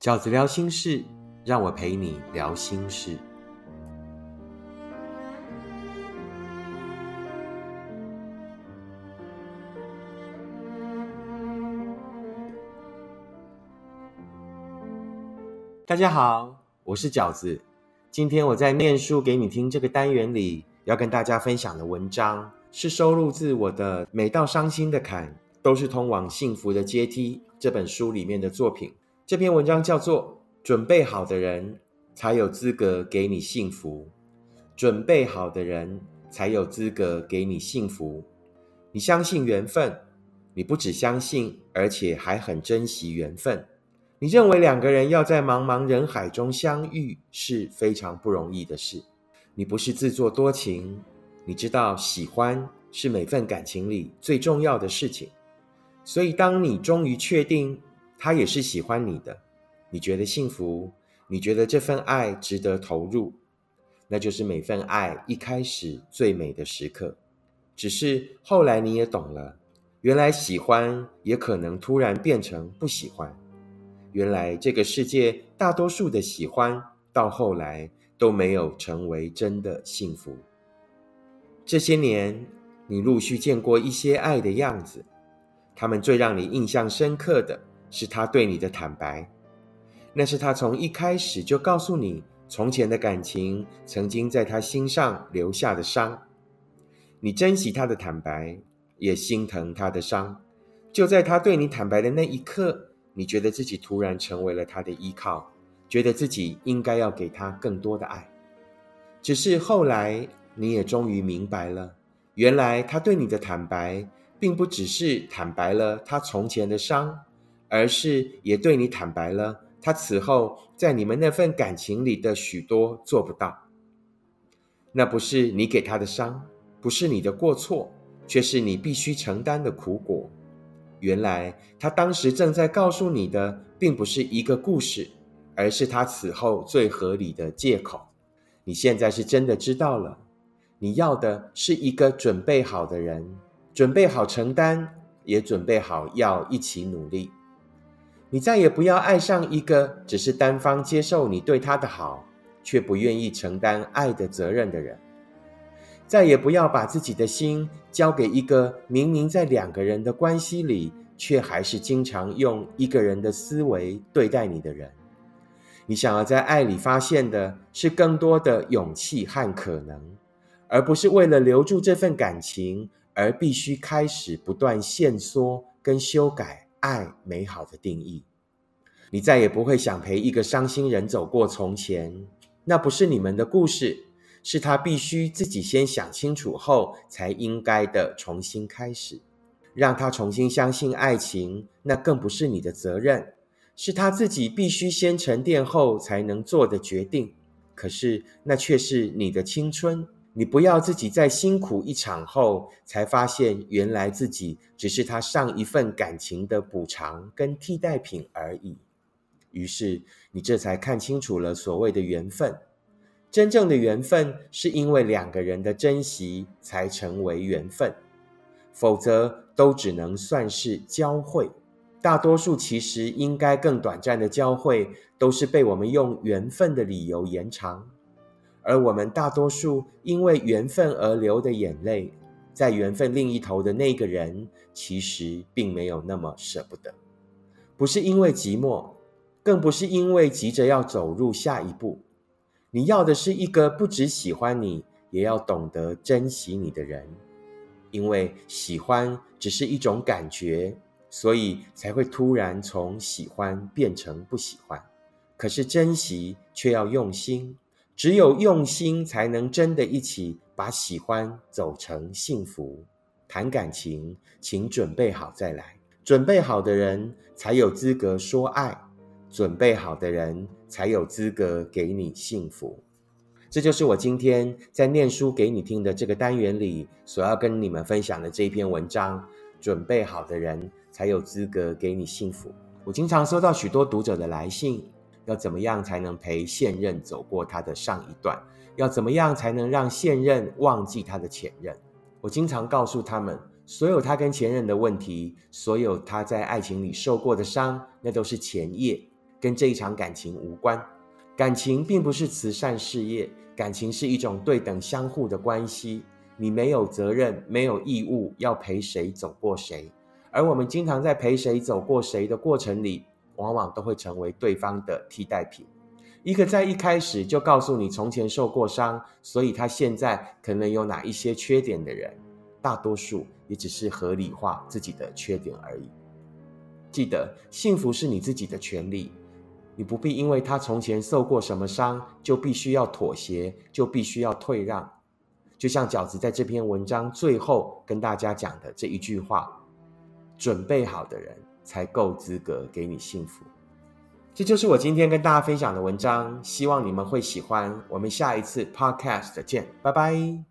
饺子聊心事，让我陪你聊心事。大家好，我是饺子。今天我在念书给你听这个单元里，要跟大家分享的文章是收录自我的《每道伤心的坎，都是通往幸福的阶梯》这本书里面的作品。这篇文章叫做《准备好的人才有资格给你幸福》，准备好的人才有资格给你幸福。你相信缘分，你不只相信，而且还很珍惜缘分。你认为两个人要在茫茫人海中相遇是非常不容易的事。你不是自作多情，你知道喜欢是每份感情里最重要的事情。所以，当你终于确定。他也是喜欢你的，你觉得幸福，你觉得这份爱值得投入，那就是每份爱一开始最美的时刻。只是后来你也懂了，原来喜欢也可能突然变成不喜欢。原来这个世界大多数的喜欢，到后来都没有成为真的幸福。这些年，你陆续见过一些爱的样子，他们最让你印象深刻的。是他对你的坦白，那是他从一开始就告诉你，从前的感情曾经在他心上留下的伤。你珍惜他的坦白，也心疼他的伤。就在他对你坦白的那一刻，你觉得自己突然成为了他的依靠，觉得自己应该要给他更多的爱。只是后来，你也终于明白了，原来他对你的坦白，并不只是坦白了他从前的伤。而是也对你坦白了，他此后在你们那份感情里的许多做不到。那不是你给他的伤，不是你的过错，却是你必须承担的苦果。原来他当时正在告诉你的，并不是一个故事，而是他此后最合理的借口。你现在是真的知道了，你要的是一个准备好的人，准备好承担，也准备好要一起努力。你再也不要爱上一个只是单方接受你对他的好，却不愿意承担爱的责任的人。再也不要把自己的心交给一个明明在两个人的关系里，却还是经常用一个人的思维对待你的人。你想要在爱里发现的是更多的勇气和可能，而不是为了留住这份感情而必须开始不断限缩跟修改。爱美好的定义，你再也不会想陪一个伤心人走过从前。那不是你们的故事，是他必须自己先想清楚后才应该的重新开始。让他重新相信爱情，那更不是你的责任，是他自己必须先沉淀后才能做的决定。可是那却是你的青春。你不要自己在辛苦一场后，才发现原来自己只是他上一份感情的补偿跟替代品而已。于是你这才看清楚了所谓的缘分。真正的缘分是因为两个人的珍惜才成为缘分，否则都只能算是交汇。大多数其实应该更短暂的交汇，都是被我们用缘分的理由延长。而我们大多数因为缘分而流的眼泪，在缘分另一头的那个人，其实并没有那么舍不得。不是因为寂寞，更不是因为急着要走入下一步。你要的是一个不只喜欢你，也要懂得珍惜你的人。因为喜欢只是一种感觉，所以才会突然从喜欢变成不喜欢。可是珍惜却要用心。只有用心，才能真的一起把喜欢走成幸福。谈感情，请准备好再来。准备好的人才有资格说爱，准备好的人才有资格给你幸福。这就是我今天在念书给你听的这个单元里所要跟你们分享的这篇文章。准备好的人才有资格给你幸福。我经常收到许多读者的来信。要怎么样才能陪现任走过他的上一段？要怎么样才能让现任忘记他的前任？我经常告诉他们，所有他跟前任的问题，所有他在爱情里受过的伤，那都是前夜。跟这一场感情无关。感情并不是慈善事业，感情是一种对等相互的关系。你没有责任，没有义务要陪谁走过谁，而我们经常在陪谁走过谁的过程里，往往都会成为对方的替代品。一个在一开始就告诉你从前受过伤，所以他现在可能有哪一些缺点的人，大多数也只是合理化自己的缺点而已。记得，幸福是你自己的权利。你不必因为他从前受过什么伤，就必须要妥协，就必须要退让。就像饺子在这篇文章最后跟大家讲的这一句话：“准备好的人才够资格给你幸福。”这就是我今天跟大家分享的文章，希望你们会喜欢。我们下一次 Podcast 见，拜拜。